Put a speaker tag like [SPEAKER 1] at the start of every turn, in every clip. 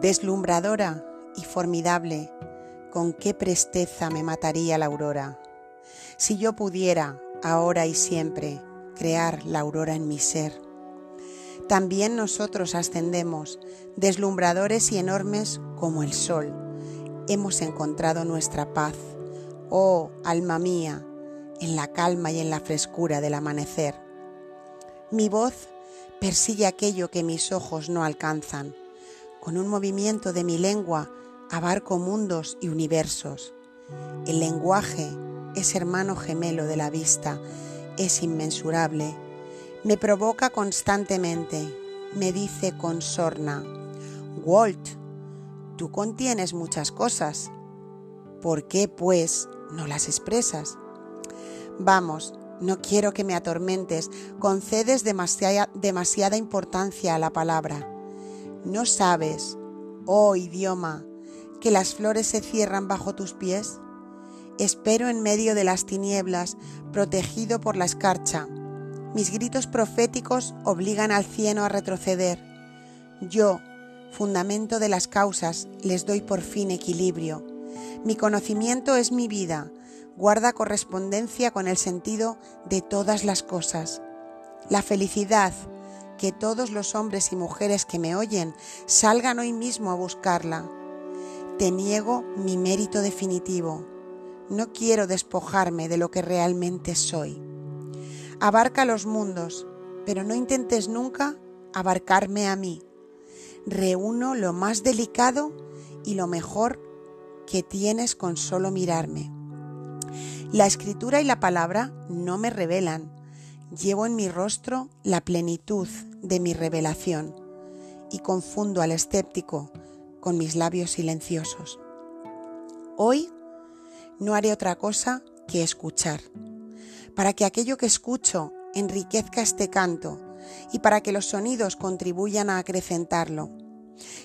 [SPEAKER 1] Deslumbradora y formidable, con qué presteza me mataría la aurora. Si yo pudiera, ahora y siempre, crear la aurora en mi ser. También nosotros ascendemos, deslumbradores y enormes como el sol. Hemos encontrado nuestra paz, oh alma mía, en la calma y en la frescura del amanecer. Mi voz persigue aquello que mis ojos no alcanzan. Con un movimiento de mi lengua abarco mundos y universos. El lenguaje es hermano gemelo de la vista, es inmensurable. Me provoca constantemente, me dice con sorna, Walt, tú contienes muchas cosas. ¿Por qué, pues, no las expresas? Vamos, no quiero que me atormentes, concedes demasiada, demasiada importancia a la palabra. ¿No sabes, oh idioma, que las flores se cierran bajo tus pies? Espero en medio de las tinieblas, protegido por la escarcha. Mis gritos proféticos obligan al cielo a retroceder. Yo, fundamento de las causas, les doy por fin equilibrio. Mi conocimiento es mi vida, guarda correspondencia con el sentido de todas las cosas. La felicidad, que todos los hombres y mujeres que me oyen salgan hoy mismo a buscarla. Te niego mi mérito definitivo. No quiero despojarme de lo que realmente soy. Abarca los mundos, pero no intentes nunca abarcarme a mí. Reúno lo más delicado y lo mejor que tienes con solo mirarme. La escritura y la palabra no me revelan. Llevo en mi rostro la plenitud de mi revelación y confundo al escéptico con mis labios silenciosos. Hoy no haré otra cosa que escuchar, para que aquello que escucho enriquezca este canto y para que los sonidos contribuyan a acrecentarlo.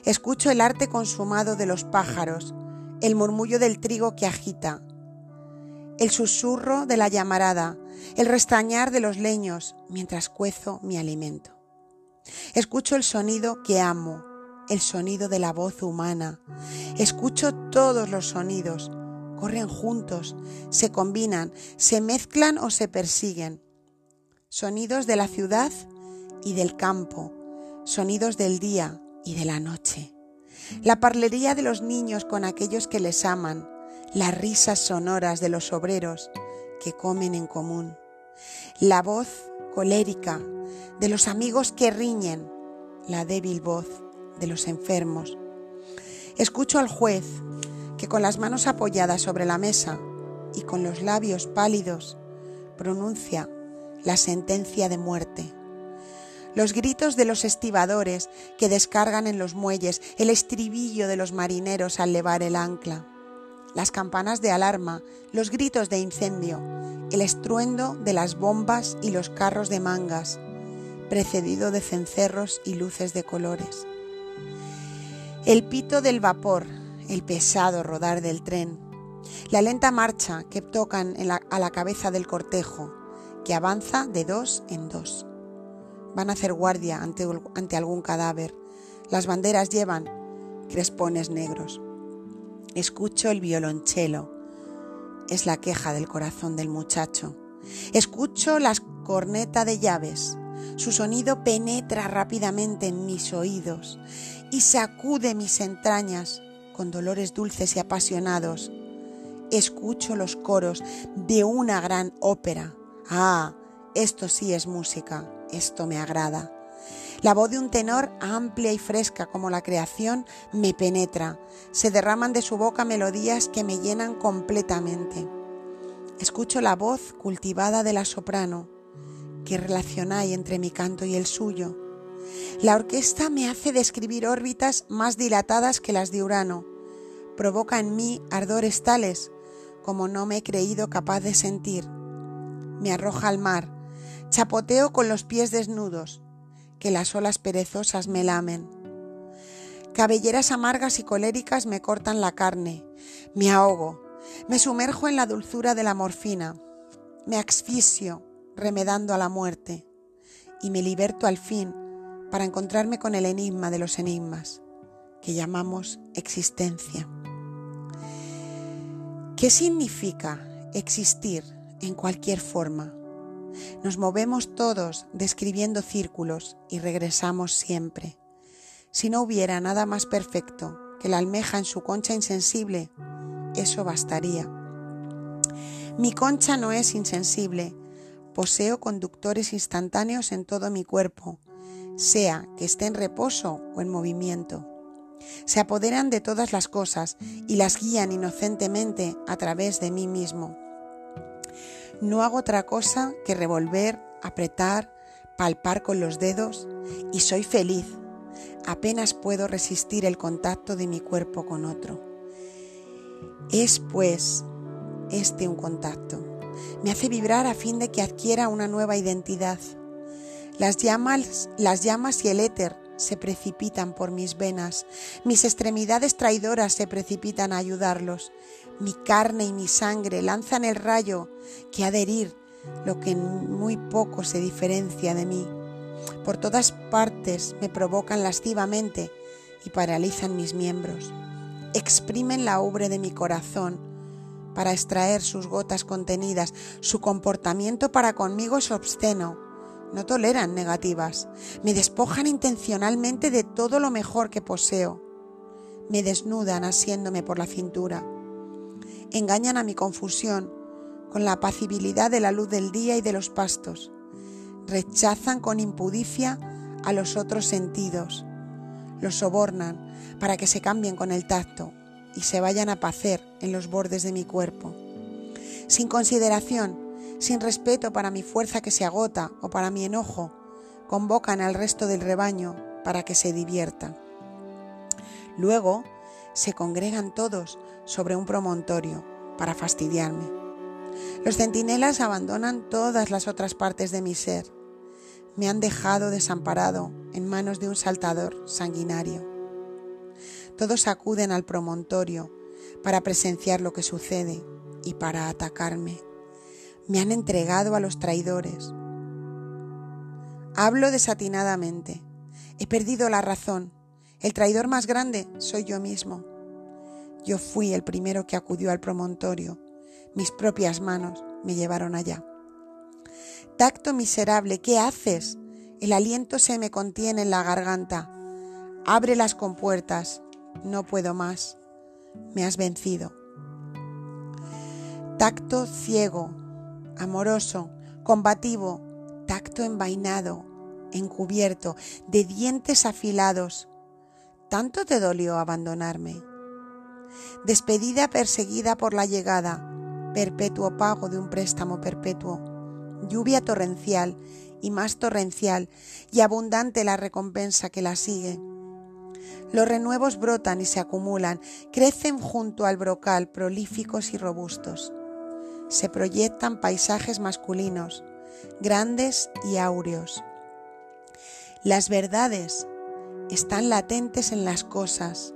[SPEAKER 1] Escucho el arte consumado de los pájaros, el murmullo del trigo que agita, el susurro de la llamarada, el restañar de los leños mientras cuezo mi alimento. Escucho el sonido que amo, el sonido de la voz humana. Escucho todos los sonidos, corren juntos, se combinan, se mezclan o se persiguen. Sonidos de la ciudad y del campo, sonidos del día y de la noche. La parlería de los niños con aquellos que les aman, las risas sonoras de los obreros que comen en común, la voz colérica de los amigos que riñen, la débil voz de los enfermos. Escucho al juez que con las manos apoyadas sobre la mesa y con los labios pálidos pronuncia la sentencia de muerte. Los gritos de los estibadores que descargan en los muelles, el estribillo de los marineros al levar el ancla las campanas de alarma, los gritos de incendio, el estruendo de las bombas y los carros de mangas, precedido de cencerros y luces de colores. El pito del vapor, el pesado rodar del tren, la lenta marcha que tocan a la cabeza del cortejo, que avanza de dos en dos. Van a hacer guardia ante, ante algún cadáver. Las banderas llevan crespones negros. Escucho el violonchelo. Es la queja del corazón del muchacho. Escucho la corneta de llaves. Su sonido penetra rápidamente en mis oídos y sacude mis entrañas con dolores dulces y apasionados. Escucho los coros de una gran ópera. Ah, esto sí es música, esto me agrada. La voz de un tenor amplia y fresca como la creación me penetra. Se derraman de su boca melodías que me llenan completamente. Escucho la voz cultivada de la soprano. ¿Qué relación hay entre mi canto y el suyo? La orquesta me hace describir órbitas más dilatadas que las de Urano. Provoca en mí ardores tales como no me he creído capaz de sentir. Me arroja al mar. Chapoteo con los pies desnudos que las olas perezosas me lamen. Cabelleras amargas y coléricas me cortan la carne, me ahogo, me sumerjo en la dulzura de la morfina, me asfixio remedando a la muerte y me liberto al fin para encontrarme con el enigma de los enigmas, que llamamos existencia. ¿Qué significa existir en cualquier forma? Nos movemos todos describiendo círculos y regresamos siempre. Si no hubiera nada más perfecto que la almeja en su concha insensible, eso bastaría. Mi concha no es insensible, poseo conductores instantáneos en todo mi cuerpo, sea que esté en reposo o en movimiento. Se apoderan de todas las cosas y las guían inocentemente a través de mí mismo. No hago otra cosa que revolver, apretar, palpar con los dedos y soy feliz. Apenas puedo resistir el contacto de mi cuerpo con otro. Es pues este un contacto. Me hace vibrar a fin de que adquiera una nueva identidad. Las llamas, las llamas y el éter se precipitan por mis venas, mis extremidades traidoras se precipitan a ayudarlos, mi carne y mi sangre lanzan el rayo que ha de herir lo que en muy poco se diferencia de mí. Por todas partes me provocan lascivamente y paralizan mis miembros. Exprimen la ubre de mi corazón para extraer sus gotas contenidas. Su comportamiento para conmigo es obsceno. No toleran negativas. Me despojan intencionalmente de todo lo mejor que poseo. Me desnudan asiéndome por la cintura. Engañan a mi confusión con la apacibilidad de la luz del día y de los pastos. Rechazan con impudicia a los otros sentidos. Los sobornan para que se cambien con el tacto y se vayan a pacer en los bordes de mi cuerpo. Sin consideración, sin respeto para mi fuerza que se agota o para mi enojo, convocan al resto del rebaño para que se divierta. Luego se congregan todos sobre un promontorio para fastidiarme. Los centinelas abandonan todas las otras partes de mi ser. Me han dejado desamparado en manos de un saltador sanguinario. Todos acuden al promontorio para presenciar lo que sucede y para atacarme. Me han entregado a los traidores. Hablo desatinadamente. He perdido la razón. El traidor más grande soy yo mismo. Yo fui el primero que acudió al promontorio. Mis propias manos me llevaron allá. Tacto miserable, ¿qué haces? El aliento se me contiene en la garganta. Abre las compuertas no puedo más, me has vencido. Tacto ciego, amoroso, combativo, tacto envainado, encubierto, de dientes afilados. ¿Tanto te dolió abandonarme? Despedida perseguida por la llegada, perpetuo pago de un préstamo perpetuo, lluvia torrencial y más torrencial y abundante la recompensa que la sigue los renuevos brotan y se acumulan, crecen junto al brocal prolíficos y robustos. Se proyectan paisajes masculinos, grandes y áureos. Las verdades están latentes en las cosas,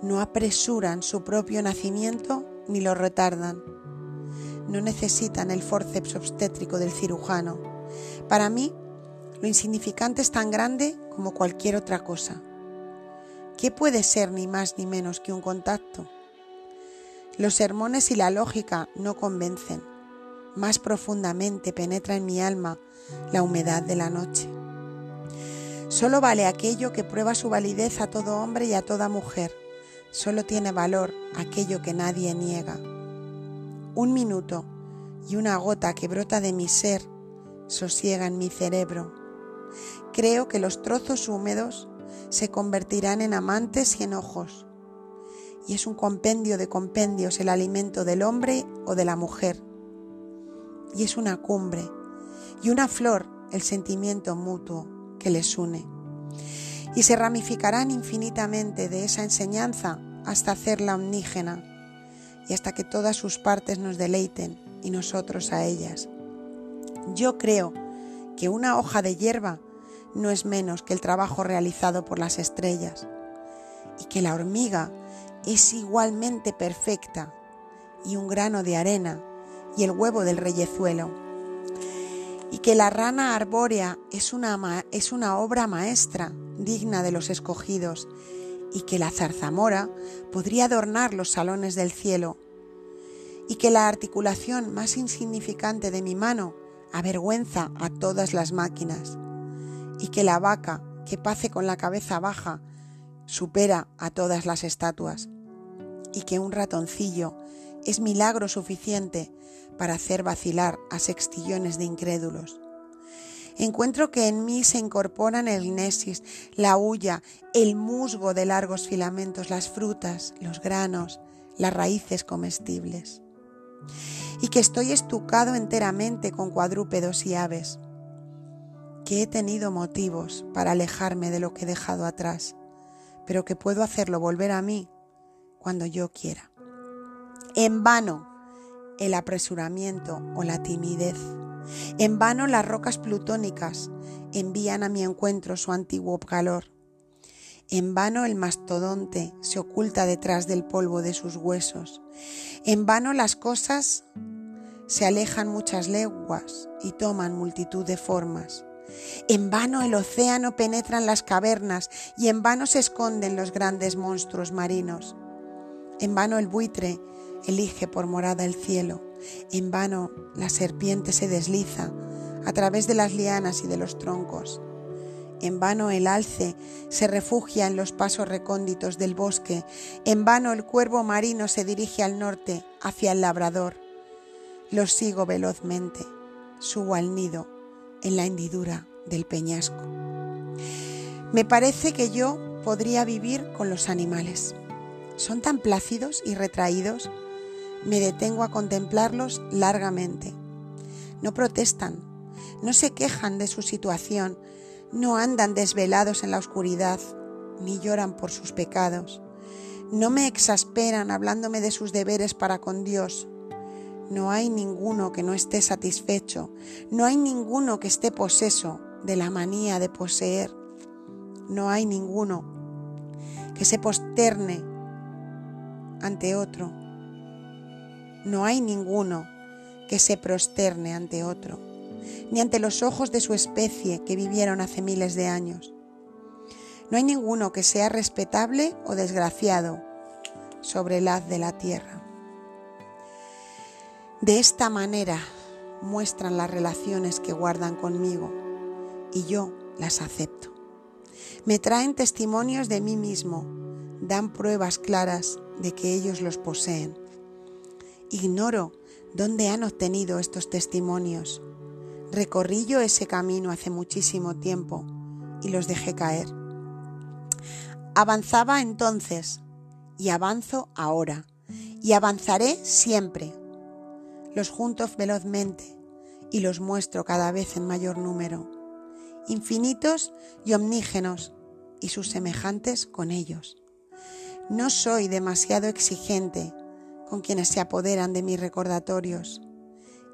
[SPEAKER 1] no apresuran su propio nacimiento ni lo retardan. No necesitan el forceps obstétrico del cirujano. Para mí, lo insignificante es tan grande como cualquier otra cosa. ¿Qué puede ser ni más ni menos que un contacto? Los sermones y la lógica no convencen. Más profundamente penetra en mi alma la humedad de la noche. Solo vale aquello que prueba su validez a todo hombre y a toda mujer. Solo tiene valor aquello que nadie niega. Un minuto y una gota que brota de mi ser sosiegan mi cerebro. Creo que los trozos húmedos se convertirán en amantes y en ojos. Y es un compendio de compendios el alimento del hombre o de la mujer. Y es una cumbre y una flor el sentimiento mutuo que les une. Y se ramificarán infinitamente de esa enseñanza hasta hacerla omnígena y hasta que todas sus partes nos deleiten y nosotros a ellas. Yo creo que una hoja de hierba no es menos que el trabajo realizado por las estrellas y que la hormiga es igualmente perfecta y un grano de arena y el huevo del reyezuelo que la rana arbórea es una, es una obra maestra digna de los escogidos y que la zarzamora podría adornar los salones del cielo y que la articulación más insignificante de mi mano avergüenza a todas las máquinas y que la vaca que pace con la cabeza baja supera a todas las estatuas y que un ratoncillo es milagro suficiente para hacer vacilar a sextillones de incrédulos. Encuentro que en mí se incorporan el gnesis, la hulla, el musgo de largos filamentos, las frutas, los granos, las raíces comestibles. Y que estoy estucado enteramente con cuadrúpedos y aves. Que he tenido motivos para alejarme de lo que he dejado atrás, pero que puedo hacerlo volver a mí cuando yo quiera. En vano el apresuramiento o la timidez. En vano las rocas plutónicas envían a mi encuentro su antiguo calor. En vano el mastodonte se oculta detrás del polvo de sus huesos. En vano las cosas se alejan muchas leguas y toman multitud de formas. En vano el océano penetra en las cavernas y en vano se esconden los grandes monstruos marinos. En vano el buitre elige por morada el cielo. En vano la serpiente se desliza a través de las lianas y de los troncos. En vano el alce se refugia en los pasos recónditos del bosque. En vano el cuervo marino se dirige al norte, hacia el labrador. Los sigo velozmente. Subo al nido en la hendidura del peñasco. Me parece que yo podría vivir con los animales. Son tan plácidos y retraídos me detengo a contemplarlos largamente. No protestan, no se quejan de su situación, no andan desvelados en la oscuridad, ni lloran por sus pecados. No me exasperan hablándome de sus deberes para con Dios. No hay ninguno que no esté satisfecho, no hay ninguno que esté poseso de la manía de poseer. No hay ninguno que se posterne ante otro no hay ninguno que se prosterne ante otro, ni ante los ojos de su especie que vivieron hace miles de años. No hay ninguno que sea respetable o desgraciado sobre el haz de la tierra. De esta manera muestran las relaciones que guardan conmigo y yo las acepto. Me traen testimonios de mí mismo, dan pruebas claras de que ellos los poseen Ignoro dónde han obtenido estos testimonios. Recorrí yo ese camino hace muchísimo tiempo y los dejé caer. Avanzaba entonces y avanzo ahora y avanzaré siempre. Los junto velozmente y los muestro cada vez en mayor número, infinitos y omnígenos y sus semejantes con ellos. No soy demasiado exigente con quienes se apoderan de mis recordatorios.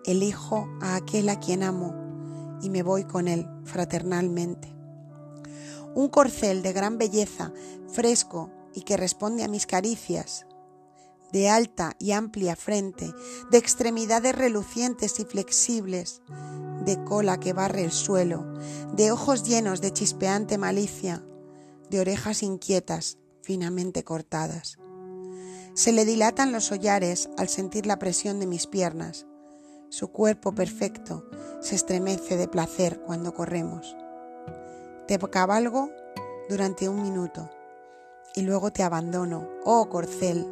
[SPEAKER 1] Elijo a aquel a quien amo y me voy con él fraternalmente. Un corcel de gran belleza, fresco y que responde a mis caricias, de alta y amplia frente, de extremidades relucientes y flexibles, de cola que barre el suelo, de ojos llenos de chispeante malicia, de orejas inquietas, finamente cortadas. Se le dilatan los hollares al sentir la presión de mis piernas. Su cuerpo perfecto se estremece de placer cuando corremos. Te cabalgo durante un minuto y luego te abandono, oh corcel.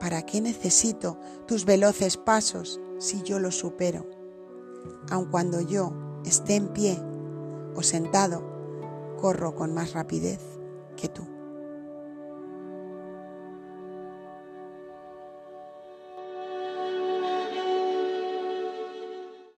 [SPEAKER 1] ¿Para qué necesito tus veloces pasos si yo los supero? Aun cuando yo esté en pie o sentado, corro con más rapidez que tú.